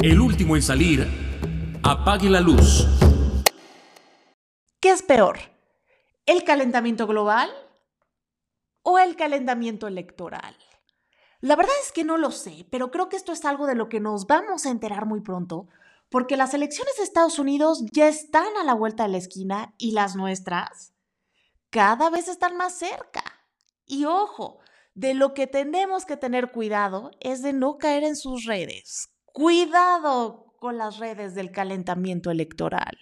El último en salir, apague la luz. ¿Qué es peor? ¿El calentamiento global o el calentamiento electoral? La verdad es que no lo sé, pero creo que esto es algo de lo que nos vamos a enterar muy pronto, porque las elecciones de Estados Unidos ya están a la vuelta de la esquina y las nuestras cada vez están más cerca. Y ojo, de lo que tenemos que tener cuidado es de no caer en sus redes. Cuidado con las redes del calentamiento electoral.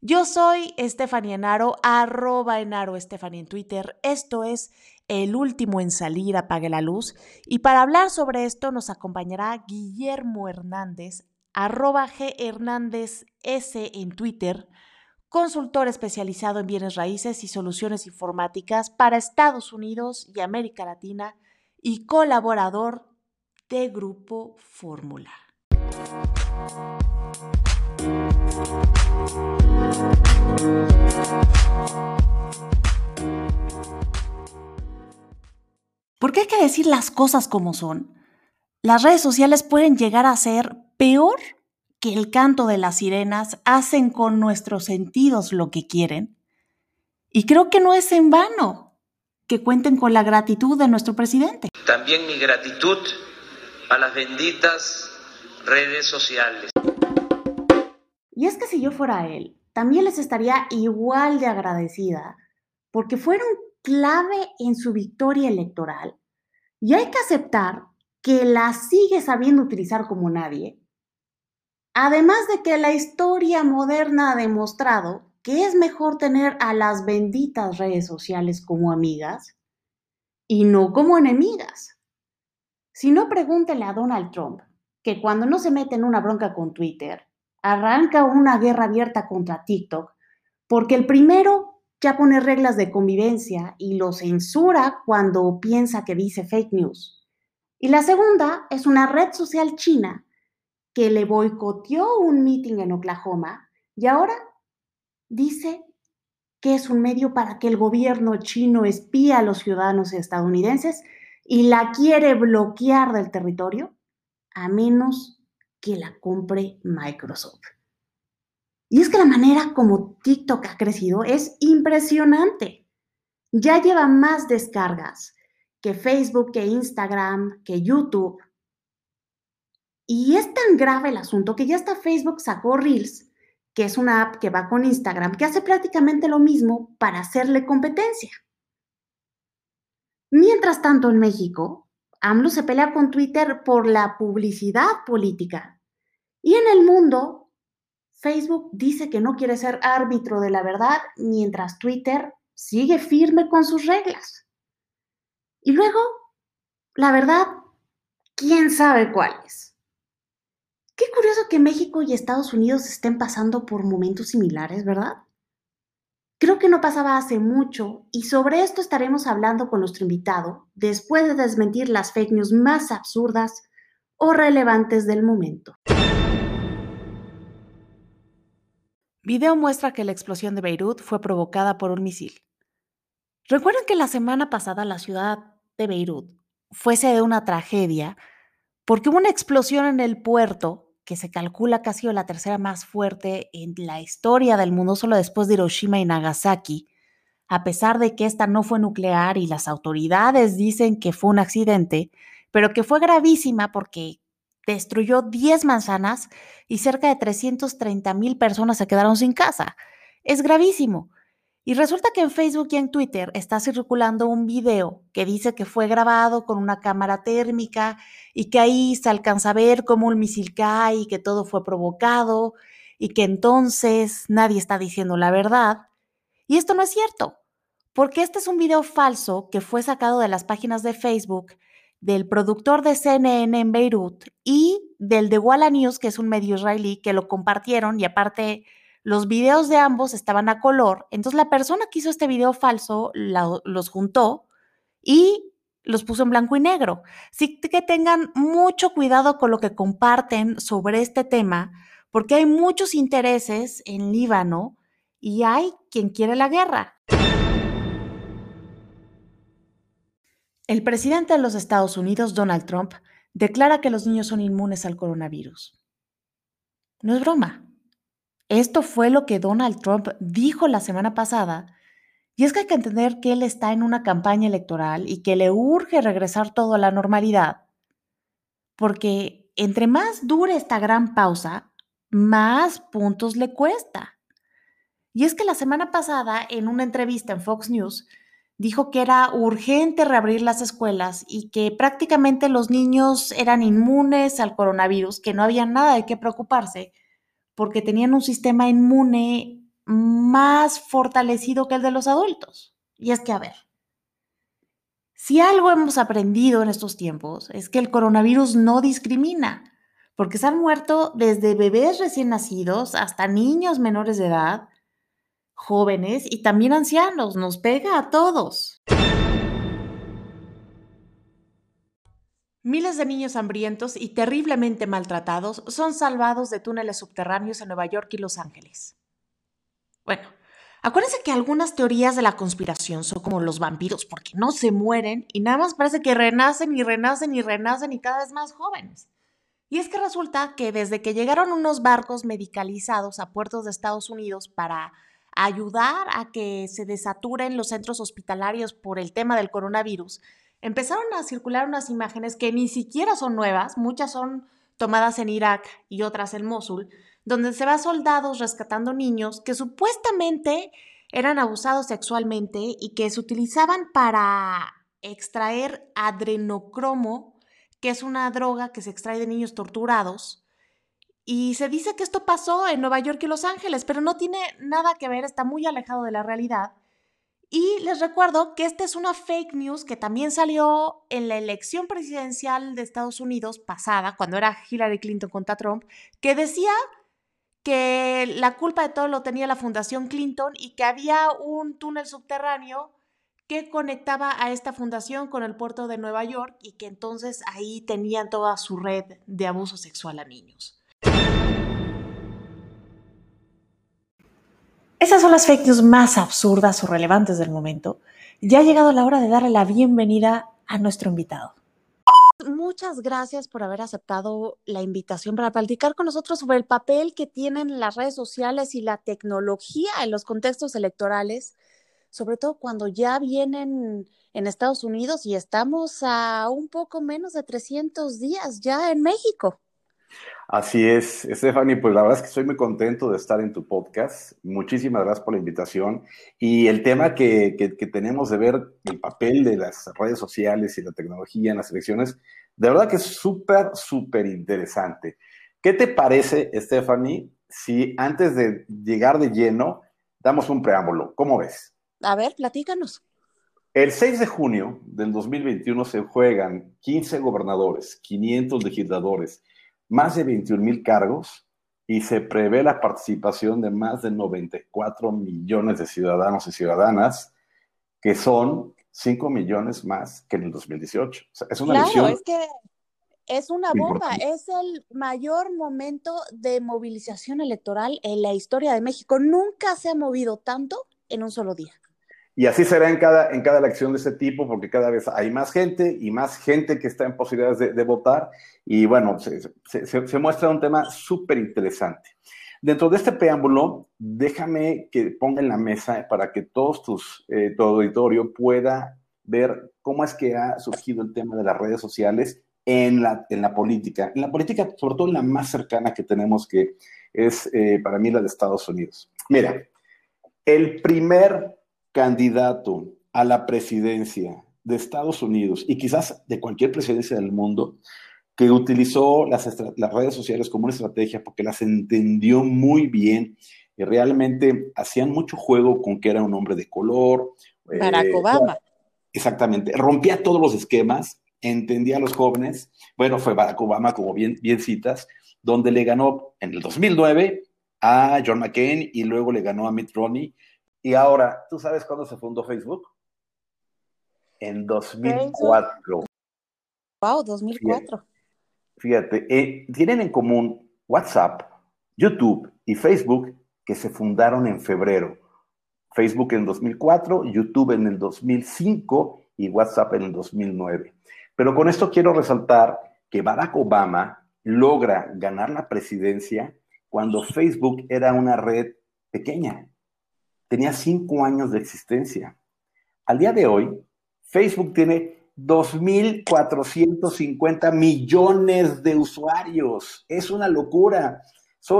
Yo soy Estefania Enaro, arroba Enaro Estefania en Twitter. Esto es El último en salir, apague la luz. Y para hablar sobre esto nos acompañará Guillermo Hernández, arroba G Hernández S en Twitter, consultor especializado en bienes raíces y soluciones informáticas para Estados Unidos y América Latina y colaborador de Grupo Fórmula. Porque hay que decir las cosas como son. Las redes sociales pueden llegar a ser peor que el canto de las sirenas hacen con nuestros sentidos lo que quieren. Y creo que no es en vano que cuenten con la gratitud de nuestro presidente. También mi gratitud a las benditas redes sociales. Y es que si yo fuera él, también les estaría igual de agradecida porque fueron clave en su victoria electoral. Y hay que aceptar que la sigue sabiendo utilizar como nadie Además de que la historia moderna ha demostrado que es mejor tener a las benditas redes sociales como amigas y no como enemigas. Si no, pregúntele a Donald Trump, que cuando no se mete en una bronca con Twitter, arranca una guerra abierta contra TikTok, porque el primero ya pone reglas de convivencia y lo censura cuando piensa que dice fake news. Y la segunda es una red social china que le boicoteó un meeting en Oklahoma y ahora dice que es un medio para que el gobierno chino espía a los ciudadanos estadounidenses y la quiere bloquear del territorio a menos que la compre Microsoft. Y es que la manera como TikTok ha crecido es impresionante. Ya lleva más descargas que Facebook, que Instagram, que YouTube. Y es tan grave el asunto que ya hasta Facebook sacó Reels, que es una app que va con Instagram, que hace prácticamente lo mismo para hacerle competencia. Mientras tanto, en México, AMLO se pelea con Twitter por la publicidad política. Y en el mundo, Facebook dice que no quiere ser árbitro de la verdad, mientras Twitter sigue firme con sus reglas. Y luego, la verdad, ¿quién sabe cuáles? Qué curioso que México y Estados Unidos estén pasando por momentos similares, ¿verdad? Creo que no pasaba hace mucho y sobre esto estaremos hablando con nuestro invitado después de desmentir las fake news más absurdas o relevantes del momento. Video muestra que la explosión de Beirut fue provocada por un misil. Recuerden que la semana pasada la ciudad de Beirut fuese de una tragedia porque hubo una explosión en el puerto que se calcula que ha sido la tercera más fuerte en la historia del mundo, solo después de Hiroshima y Nagasaki, a pesar de que esta no fue nuclear y las autoridades dicen que fue un accidente, pero que fue gravísima porque destruyó 10 manzanas y cerca de 330 mil personas se quedaron sin casa. Es gravísimo. Y resulta que en Facebook y en Twitter está circulando un video que dice que fue grabado con una cámara térmica y que ahí se alcanza a ver cómo un misil cae y que todo fue provocado y que entonces nadie está diciendo la verdad. Y esto no es cierto, porque este es un video falso que fue sacado de las páginas de Facebook del productor de CNN en Beirut y del de Walla News, que es un medio israelí, que lo compartieron y aparte los videos de ambos estaban a color, entonces la persona que hizo este video falso los juntó y los puso en blanco y negro. Así que tengan mucho cuidado con lo que comparten sobre este tema, porque hay muchos intereses en Líbano y hay quien quiere la guerra. El presidente de los Estados Unidos, Donald Trump, declara que los niños son inmunes al coronavirus. No es broma. Esto fue lo que Donald Trump dijo la semana pasada. Y es que hay que entender que él está en una campaña electoral y que le urge regresar todo a la normalidad. Porque entre más dure esta gran pausa, más puntos le cuesta. Y es que la semana pasada, en una entrevista en Fox News, dijo que era urgente reabrir las escuelas y que prácticamente los niños eran inmunes al coronavirus, que no había nada de qué preocuparse, porque tenían un sistema inmune más fortalecido que el de los adultos. Y es que, a ver, si algo hemos aprendido en estos tiempos es que el coronavirus no discrimina, porque se han muerto desde bebés recién nacidos hasta niños menores de edad, jóvenes y también ancianos, nos pega a todos. Miles de niños hambrientos y terriblemente maltratados son salvados de túneles subterráneos en Nueva York y Los Ángeles. Bueno, acuérdense que algunas teorías de la conspiración son como los vampiros, porque no se mueren y nada más parece que renacen y renacen y renacen y cada vez más jóvenes. Y es que resulta que desde que llegaron unos barcos medicalizados a puertos de Estados Unidos para ayudar a que se desaturen los centros hospitalarios por el tema del coronavirus, empezaron a circular unas imágenes que ni siquiera son nuevas, muchas son tomadas en Irak y otras en Mosul, donde se va soldados rescatando niños que supuestamente eran abusados sexualmente y que se utilizaban para extraer adrenocromo, que es una droga que se extrae de niños torturados, y se dice que esto pasó en Nueva York y Los Ángeles, pero no tiene nada que ver, está muy alejado de la realidad. Y les recuerdo que esta es una fake news que también salió en la elección presidencial de Estados Unidos pasada, cuando era Hillary Clinton contra Trump, que decía que la culpa de todo lo tenía la Fundación Clinton y que había un túnel subterráneo que conectaba a esta fundación con el puerto de Nueva York y que entonces ahí tenían toda su red de abuso sexual a niños. Esas son las fake news más absurdas o relevantes del momento. Ya ha llegado la hora de darle la bienvenida a nuestro invitado. Muchas gracias por haber aceptado la invitación para platicar con nosotros sobre el papel que tienen las redes sociales y la tecnología en los contextos electorales, sobre todo cuando ya vienen en Estados Unidos y estamos a un poco menos de 300 días ya en México. Así es, Stephanie, pues la verdad es que estoy muy contento de estar en tu podcast. Muchísimas gracias por la invitación. Y el tema que, tenemos de ver el papel de las redes sociales y la tecnología en las elecciones, de verdad que es súper, súper interesante. ¿Qué te parece, Stephanie, si antes de llegar de lleno, damos un preámbulo? ¿Cómo ves? A ver, platícanos. El 6 de junio del 2021 se juegan 15 gobernadores, 500 legisladores, más de 21 mil cargos y se prevé la participación de más de 94 millones de ciudadanos y ciudadanas, que son 5 millones más que en el 2018. es una claro, es que es una bomba, es el mayor momento de movilización electoral en la historia de México. Nunca se ha movido tanto en un solo día. Y así será en cada, en cada elección de este tipo, porque cada vez hay más gente y más gente que está en posibilidades de, votar. Y bueno, se, muestra un tema súper interesante. Dentro de este preámbulo, déjame que ponga en la mesa para que todos tus, eh, todo auditorio pueda ver cómo es que ha surgido el tema de las redes sociales en la, en la política. En la política, sobre todo en la más cercana que tenemos, que es eh, para mí la de Estados Unidos. Mira, el primer candidato a la presidencia de Estados Unidos y quizás de cualquier presidencia del mundo que utilizó las, redes sociales como una estrategia porque las entendió muy bien y realmente hacían mucho juego con que era un hombre de color. Barack eh, Obama. Exactamente, rompía todos los esquemas, entendía a los jóvenes. Bueno, fue Barack Obama, como bien, bien citas, donde le ganó en el 2009 a John McCain y luego le ganó a Mitt Romney y ahora, ¿tú sabes cuándo se fundó Facebook? En 2004. Wow, 2004. Fíjate, eh, tienen en común WhatsApp, YouTube y Facebook que se fundaron en febrero. Facebook en 2004, YouTube en el 2005 y WhatsApp en el 2009. Pero con esto quiero resaltar que Barack Obama logra ganar la presidencia cuando Facebook era una red pequeña. Tenía cinco años de existencia. Al día de hoy, Facebook tiene 2.450 millones de usuarios. Es una locura.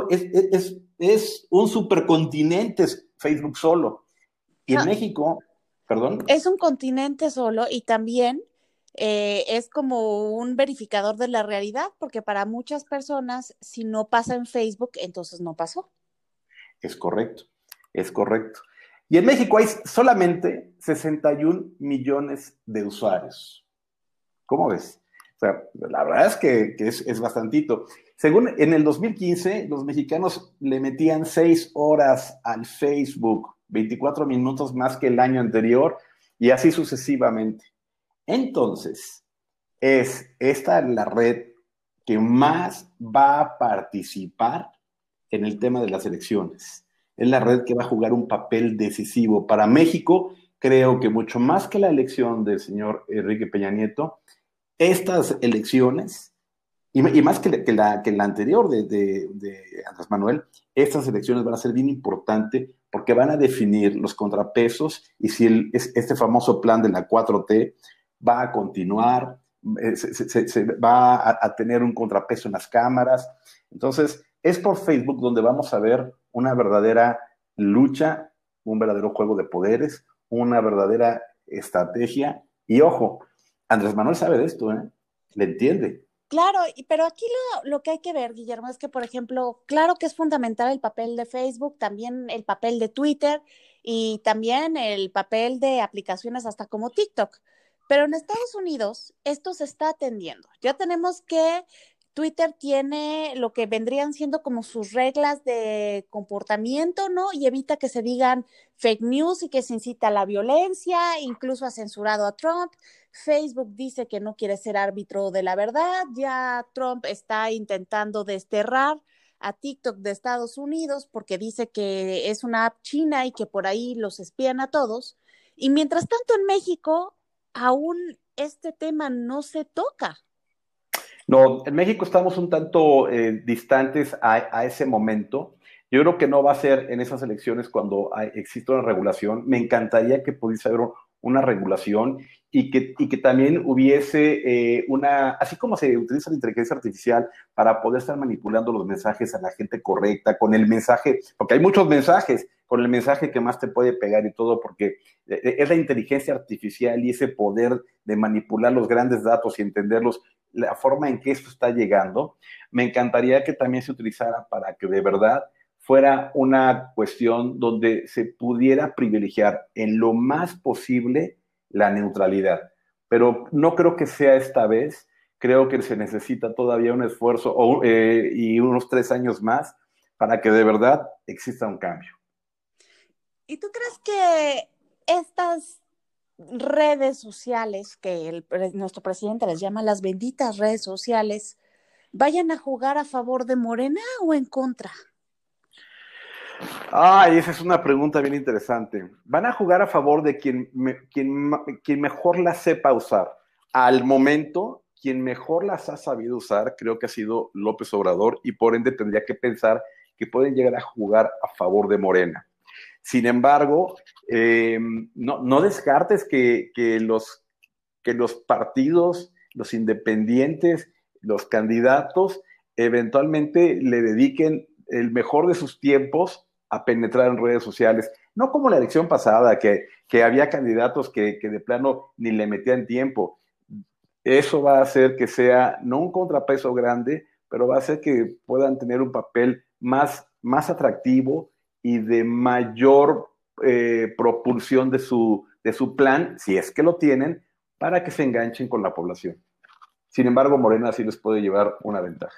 es, un supercontinente Facebook solo. Y en México, perdón. Es un continente solo y también eh, es como un verificador de la realidad, porque para muchas personas, si no pasa en Facebook, entonces no pasó. Es correcto, es correcto. Y en México hay solamente 61 millones de usuarios. ¿Cómo ves? O sea, la verdad es que, es, es, bastantito. Según en el 2015, los mexicanos le metían 6 horas al Facebook, 24 minutos más que el año anterior, y así sucesivamente. Entonces, es esta la red que más va a participar en el tema de las elecciones. Es la red que va a jugar un papel decisivo para México. Creo que mucho más que la elección del señor Enrique Peña Nieto, estas elecciones, y, más que la, que la, anterior de, Andrés Manuel, estas elecciones van a ser bien importantes porque van a definir los contrapesos y si este famoso plan de la 4T va a continuar, eh, se, va a, tener un contrapeso en las cámaras. Entonces, es por Facebook donde vamos a ver una verdadera lucha, un verdadero juego de poderes, una verdadera estrategia. Y ojo, Andrés Manuel sabe de esto, ¿eh? Le entiende. Claro, pero aquí lo, lo, que hay que ver, Guillermo, es que, por ejemplo, claro que es fundamental el papel de Facebook, también el papel de Twitter y también el papel de aplicaciones hasta como TikTok. Pero en Estados Unidos esto se está atendiendo. Ya tenemos que Twitter tiene lo que vendrían siendo como sus reglas de comportamiento, ¿no? Y evita que se digan fake news y que se incita a la violencia, incluso ha censurado a Trump. Facebook dice que no quiere ser árbitro de la verdad. Ya Trump está intentando desterrar a TikTok de Estados Unidos porque dice que es una app china y que por ahí los espían a todos. Y mientras tanto en México aún este tema no se toca. No, en México estamos un tanto eh, distantes a, ese momento. Yo creo que no va a ser en esas elecciones cuando exista una regulación. Me encantaría que pudiese haber una regulación y que, también hubiese eh, una, así como se utiliza la inteligencia artificial para poder estar manipulando los mensajes a la gente correcta, con el mensaje, porque hay muchos mensajes, con el mensaje que más te puede pegar y todo, porque eh, es la inteligencia artificial y ese poder de manipular los grandes datos y entenderlos, la forma en que esto está llegando, me encantaría que también se utilizara para que de verdad fuera una cuestión donde se pudiera privilegiar en lo más posible la neutralidad. Pero no creo que sea esta vez. Creo que se necesita todavía un esfuerzo eh, y unos tres años más para que de verdad exista un cambio. ¿Y tú crees que estas redes sociales, que nuestro presidente les llama las benditas redes sociales, vayan a jugar a favor de Morena o en contra? Ay, esa es una pregunta bien interesante. Van a jugar a favor de quien, quien, quien mejor las sepa usar. Al momento, quien mejor las ha sabido usar, creo que ha sido López Obrador y por ende tendría que pensar que pueden llegar a jugar a favor de Morena. Sin embargo, eh, no, descartes que, los, que los partidos, los independientes, los candidatos, eventualmente le dediquen el mejor de sus tiempos a penetrar en redes sociales. No como la elección pasada, que, había candidatos que, de plano ni le metían tiempo. Eso va a hacer que sea no un contrapeso grande, pero va a hacer que puedan tener un papel más, más atractivo y de mayor eh, propulsión de su, de su plan, si es que lo tienen, para que se enganchen con la población. Sin embargo, Morena sí les puede llevar una ventaja.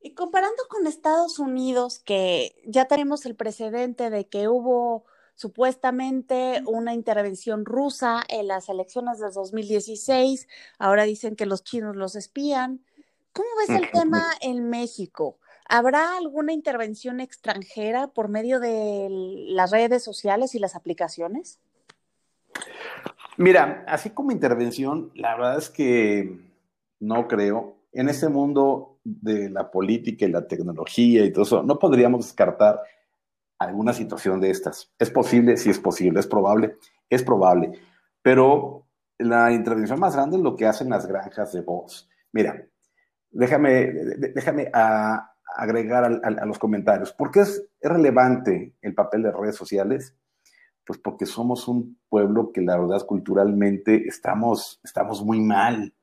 Y comparando con Estados Unidos, que ya tenemos el precedente de que hubo supuestamente una intervención rusa en las elecciones de 2016, ahora dicen que los chinos los espían. ¿Cómo ves el tema en México? ¿Habrá alguna intervención extranjera por medio de las redes sociales y las aplicaciones? Mira, así como intervención, la verdad es que no creo en ese mundo de la política y la tecnología y todo eso, no podríamos descartar alguna situación de estas. Es posible, sí es posible, es probable, es probable, pero la intervención más grande es lo que hacen las granjas de voz. Mira, déjame, déjame agregar a, los comentarios. ¿Por qué es, relevante el papel de redes sociales? Pues porque somos un pueblo que la verdad culturalmente estamos, estamos muy mal.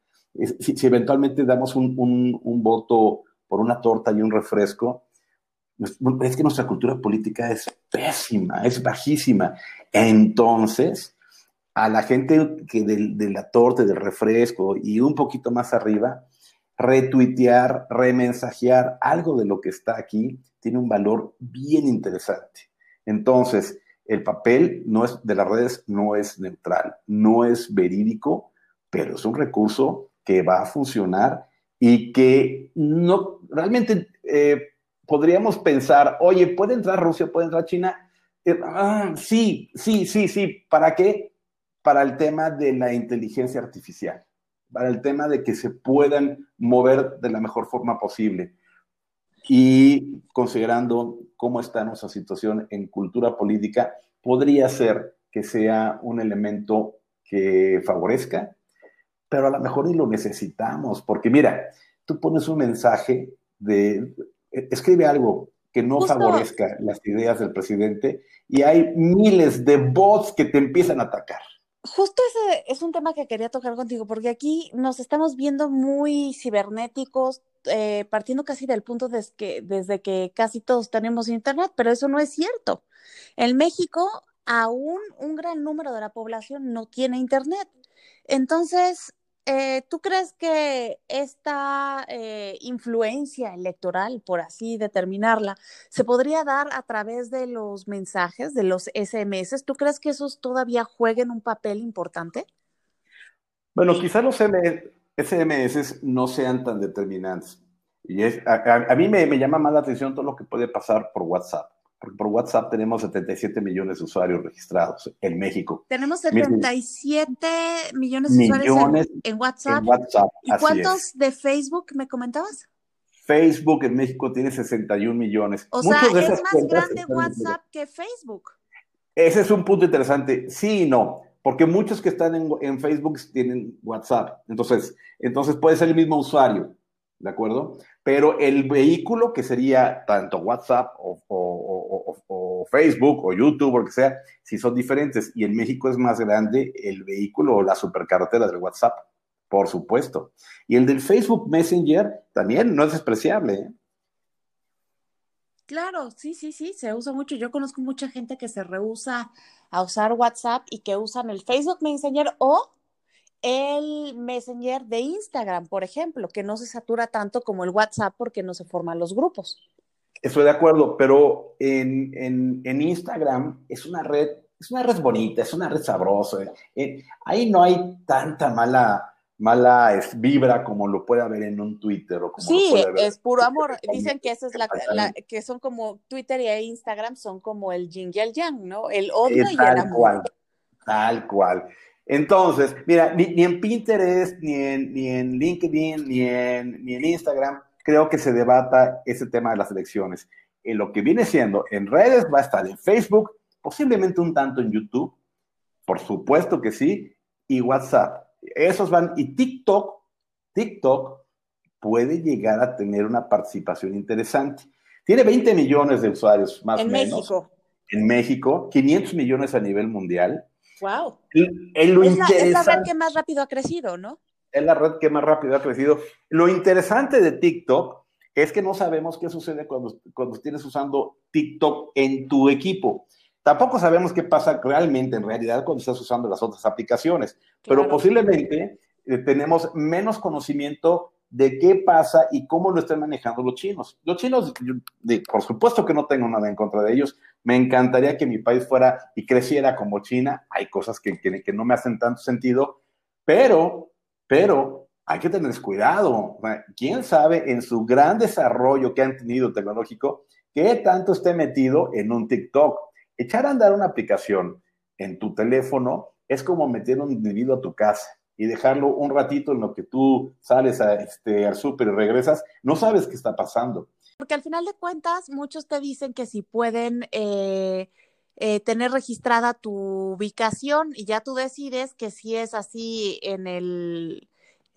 Si, eventualmente damos un, un, voto por una torta y un refresco, es que nuestra cultura política es pésima, es bajísima. Entonces, a la gente que de, la torta, del refresco y un poquito más arriba, retuitear, remensajear algo de lo que está aquí tiene un valor bien interesante. Entonces, el papel no es, de las redes no es neutral, no es verídico, pero es un recurso que va a funcionar y que no realmente eh, podríamos pensar, oye, ¿puede entrar Rusia, puede entrar China? Eh, ah, sí, sí, sí, sí. ¿Para qué? para el tema de la inteligencia artificial, para el tema de que se puedan mover de la mejor forma posible. Y considerando cómo está nuestra situación en cultura política, podría ser que sea un elemento que favorezca, pero a lo mejor ni lo necesitamos, porque mira, tú pones un mensaje de, escribe algo que no favorezca las ideas del presidente y hay miles de bots que te empiezan a atacar justo ese es un tema que quería tocar contigo, porque aquí nos estamos viendo muy cibernéticos, eh, partiendo casi del punto de que, desde que casi todos tenemos internet, pero eso no es cierto. En México, aún un gran número de la población no tiene internet. Entonces, eh, ¿Tú crees que esta eh, influencia electoral, por así determinarla, se podría dar a través de los mensajes, de los SMS? ¿Tú crees que esos todavía jueguen un papel importante? Bueno, quizás los SMS no sean tan determinantes. Y es, a, mí me, me llama más la atención todo lo que puede pasar por WhatsApp porque por WhatsApp tenemos 77 millones de usuarios registrados en México. Tenemos 77 millones de usuarios en, WhatsApp. ¿Y cuántos de Facebook me comentabas? Facebook en México tiene 61 millones. O sea, es más grande WhatsApp que Facebook. Ese es un punto interesante. Sí y no, porque muchos que están en, en Facebook tienen WhatsApp. Entonces, entonces puede ser el mismo usuario, ¿de acuerdo? Pero el vehículo que sería tanto WhatsApp o, Facebook o YouTube o lo que sea, si son diferentes. Y en México es más grande el vehículo o la supercarretera del WhatsApp, por supuesto. Y el del Facebook Messenger también no es despreciable. ¿eh? Claro, sí, sí, sí, se usa mucho. Yo conozco mucha gente que se rehúsa a usar WhatsApp y que usan el Facebook Messenger o el Messenger de Instagram, por ejemplo, que no se satura tanto como el WhatsApp porque no se forman los grupos. Estoy de acuerdo, pero en, Instagram es una red, es una red bonita, es una red sabrosa. Eh, ahí no hay tanta mala, mala vibra como lo puede haber en un Twitter o como sí, es puro amor. Dicen que esa es la, que son como Twitter y Instagram son como el yin y el yang, ¿no? El odio y el amor. Cual, tal cual. Entonces, mira, ni, en Pinterest, ni en, ni en LinkedIn, ni en, ni en Instagram, creo que se debata ese tema de las elecciones. En lo que viene siendo en redes va a estar en Facebook, posiblemente un tanto en YouTube, por supuesto que sí, y WhatsApp. Esos van, y TikTok, TikTok puede llegar a tener una participación interesante. Tiene 20 millones de usuarios, más o menos. En México. En México, 500 millones a nivel mundial. Wow. es, la, red que más rápido ha crecido, ¿no? Es la red que más rápido ha crecido. Lo interesante de TikTok es que no sabemos qué sucede cuando, cuando estás usando TikTok en tu equipo. Tampoco sabemos qué pasa realmente, en realidad, cuando estás usando las otras aplicaciones, pero posiblemente eh, tenemos menos conocimiento de qué pasa y cómo lo están manejando los chinos. Los chinos, por supuesto que no tengo nada en contra de ellos, me encantaría que mi país fuera y creciera como China, hay cosas que, que, no me hacen tanto sentido, pero, pero hay que tener cuidado. ¿Quién sabe en su gran desarrollo que han tenido tecnológico, qué tanto esté metido en un TikTok? Echar a andar una aplicación en tu teléfono es como meter un individuo a tu casa y dejarlo un ratito en lo que tú sales a, este, al súper y regresas, no sabes qué está pasando. Porque al final de cuentas, muchos te dicen que si pueden eh, eh, tener registrada tu ubicación y ya tú decides que si es así en el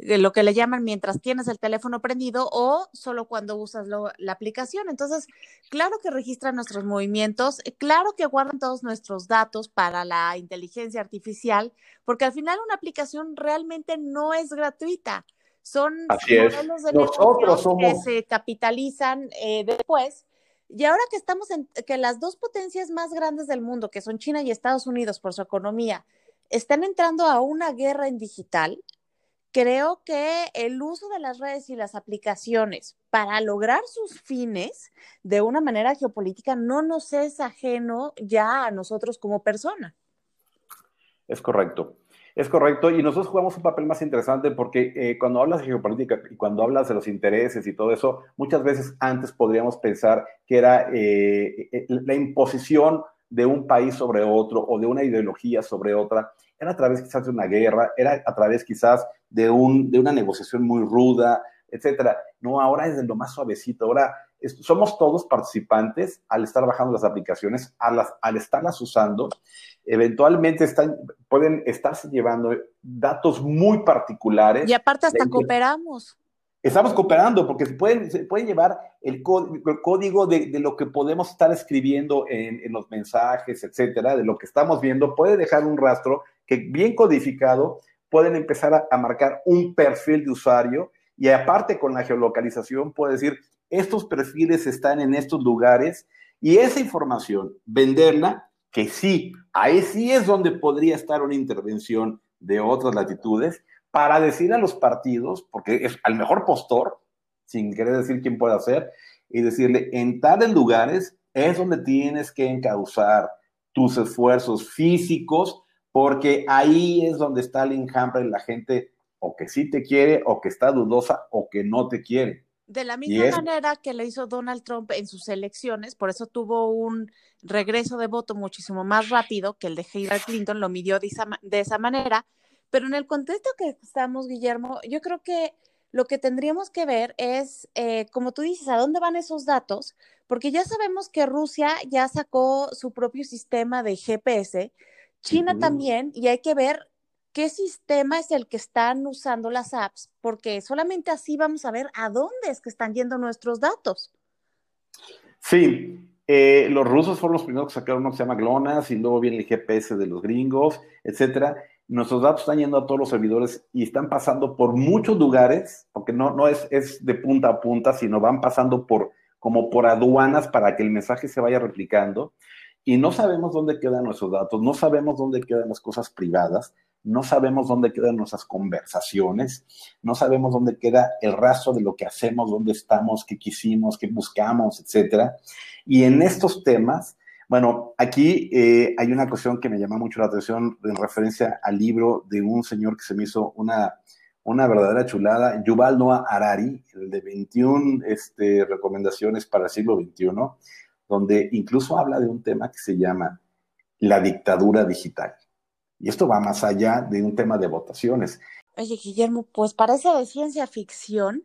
lo que le llaman mientras tienes el teléfono prendido o solo cuando usas la aplicación. Entonces, claro que registran nuestros movimientos, eh, claro que guardan todos nuestros datos para la inteligencia artificial, porque al final una aplicación realmente no es gratuita. Son modelos de negocio que se capitalizan eh, después. Y ahora que estamos en que las dos potencias más grandes del mundo, que son China y Estados Unidos por su economía, están entrando a una guerra en digital, creo que el uso de las redes y las aplicaciones para lograr sus fines de una manera geopolítica no nos es ajeno ya a nosotros como persona. Es correcto. Es correcto, y nosotros jugamos un papel más interesante porque eh, cuando hablas de geopolítica y cuando hablas de los intereses y todo eso, muchas veces antes podríamos pensar que era eh, eh, la imposición de un país sobre otro o de una ideología sobre otra, era a través quizás de una guerra, era a través quizás de, un, de una negociación muy ruda, etcétera. No, ahora es de lo más suavecito, ahora somos todos participantes al estar bajando las aplicaciones, al, al estarlas usando, eventualmente están, pueden estarse llevando datos muy particulares. Y aparte hasta cooperamos. Estamos cooperando porque se pueden, se puede llevar el, código de, de, lo que podemos estar escribiendo en, en, los mensajes, etcétera, de lo que estamos viendo, puede dejar un rastro que bien codificado pueden empezar a, a marcar un perfil de usuario y aparte con la geolocalización puede decir, estos perfiles están en estos lugares y esa información, venderla, que sí, ahí sí es donde podría estar una intervención de otras latitudes, para decir a los partidos, porque es al mejor postor, sin querer decir quién puede hacer, y decirle, en tales lugares es donde tienes que encauzar tus esfuerzos físicos, porque ahí es donde está el enjambre de la gente o que sí te quiere, o que está dudosa, o que no te quiere. De la misma manera que le hizo Donald Trump en sus elecciones, por eso tuvo un regreso de voto muchísimo más rápido que el de Hillary Clinton, lo midió de esa, de esa manera, pero en el contexto que estamos, Guillermo, yo creo que lo que tendríamos que ver es, eh, como tú dices, a dónde van esos datos, porque ya sabemos que Rusia ya sacó su propio sistema de GPS, China también, y hay que ver qué sistema es el que están usando las apps, porque solamente así vamos a ver a dónde es que están yendo nuestros datos. Sí, eh, los rusos fueron los primeros que sacaron uno que se llama GLONASS y luego viene el GPS de los gringos, etcétera. Nuestros datos están yendo a todos los servidores y están pasando por muchos lugares, porque no, no es, es de punta a punta, sino van pasando por como por aduanas para que el mensaje se vaya replicando. Y no sabemos dónde quedan nuestros datos, no sabemos dónde quedan las cosas privadas, no sabemos dónde quedan nuestras conversaciones, no sabemos dónde queda el rastro de lo que hacemos, dónde estamos, qué quisimos, qué buscamos, etcétera. Y en estos temas, bueno, aquí eh, hay una cuestión que me llama mucho la atención en referencia al libro de un señor que se me hizo una, una verdadera chulada, Yuval Noah Harari, el de 21 este, recomendaciones para el siglo XXI, donde incluso habla de un tema que se llama la dictadura digital. Y esto va más allá de un tema de votaciones. Oye, Guillermo, pues parece de ciencia ficción,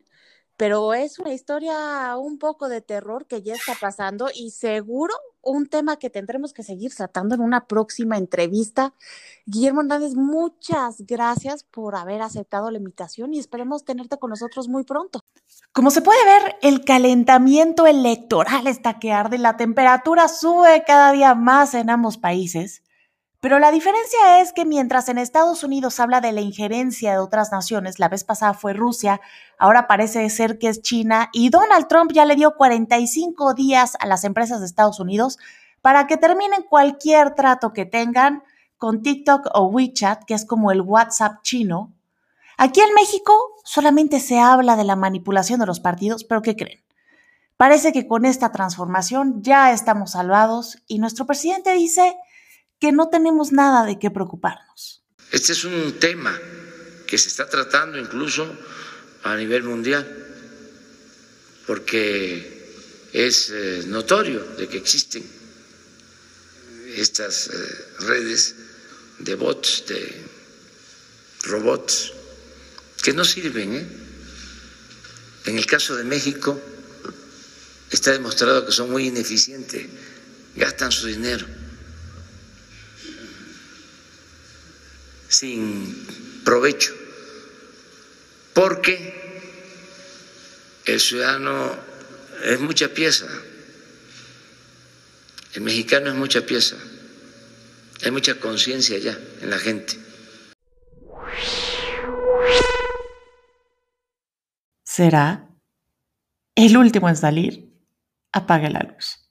pero es una historia un poco de terror que ya está pasando y seguro un tema que tendremos que seguir tratando en una próxima entrevista. Guillermo Hernández, muchas gracias por haber aceptado la invitación y esperemos tenerte con nosotros muy pronto. Como se puede ver, el calentamiento electoral está que arde, la temperatura sube cada día más en ambos países. Pero la diferencia es que mientras en Estados Unidos habla de la injerencia de otras naciones, la vez pasada fue Rusia, ahora parece ser que es China, y Donald Trump ya le dio 45 días a las empresas de Estados Unidos para que terminen cualquier trato que tengan con TikTok o WeChat, que es como el WhatsApp chino. Aquí en México solamente se habla de la manipulación de los partidos, pero ¿qué creen? Parece que con esta transformación ya estamos salvados y nuestro presidente dice que no tenemos nada de qué preocuparnos. Este es un tema que se está tratando incluso a nivel mundial, porque es eh, notorio de que existen estas eh, redes de bots, de robots que no sirven. ¿eh? En el caso de México está demostrado que son muy ineficientes, gastan su dinero sin provecho, porque el ciudadano es mucha pieza, el mexicano es mucha pieza, hay mucha conciencia ya en la gente. ¿Será el último en salir? Apague la luz.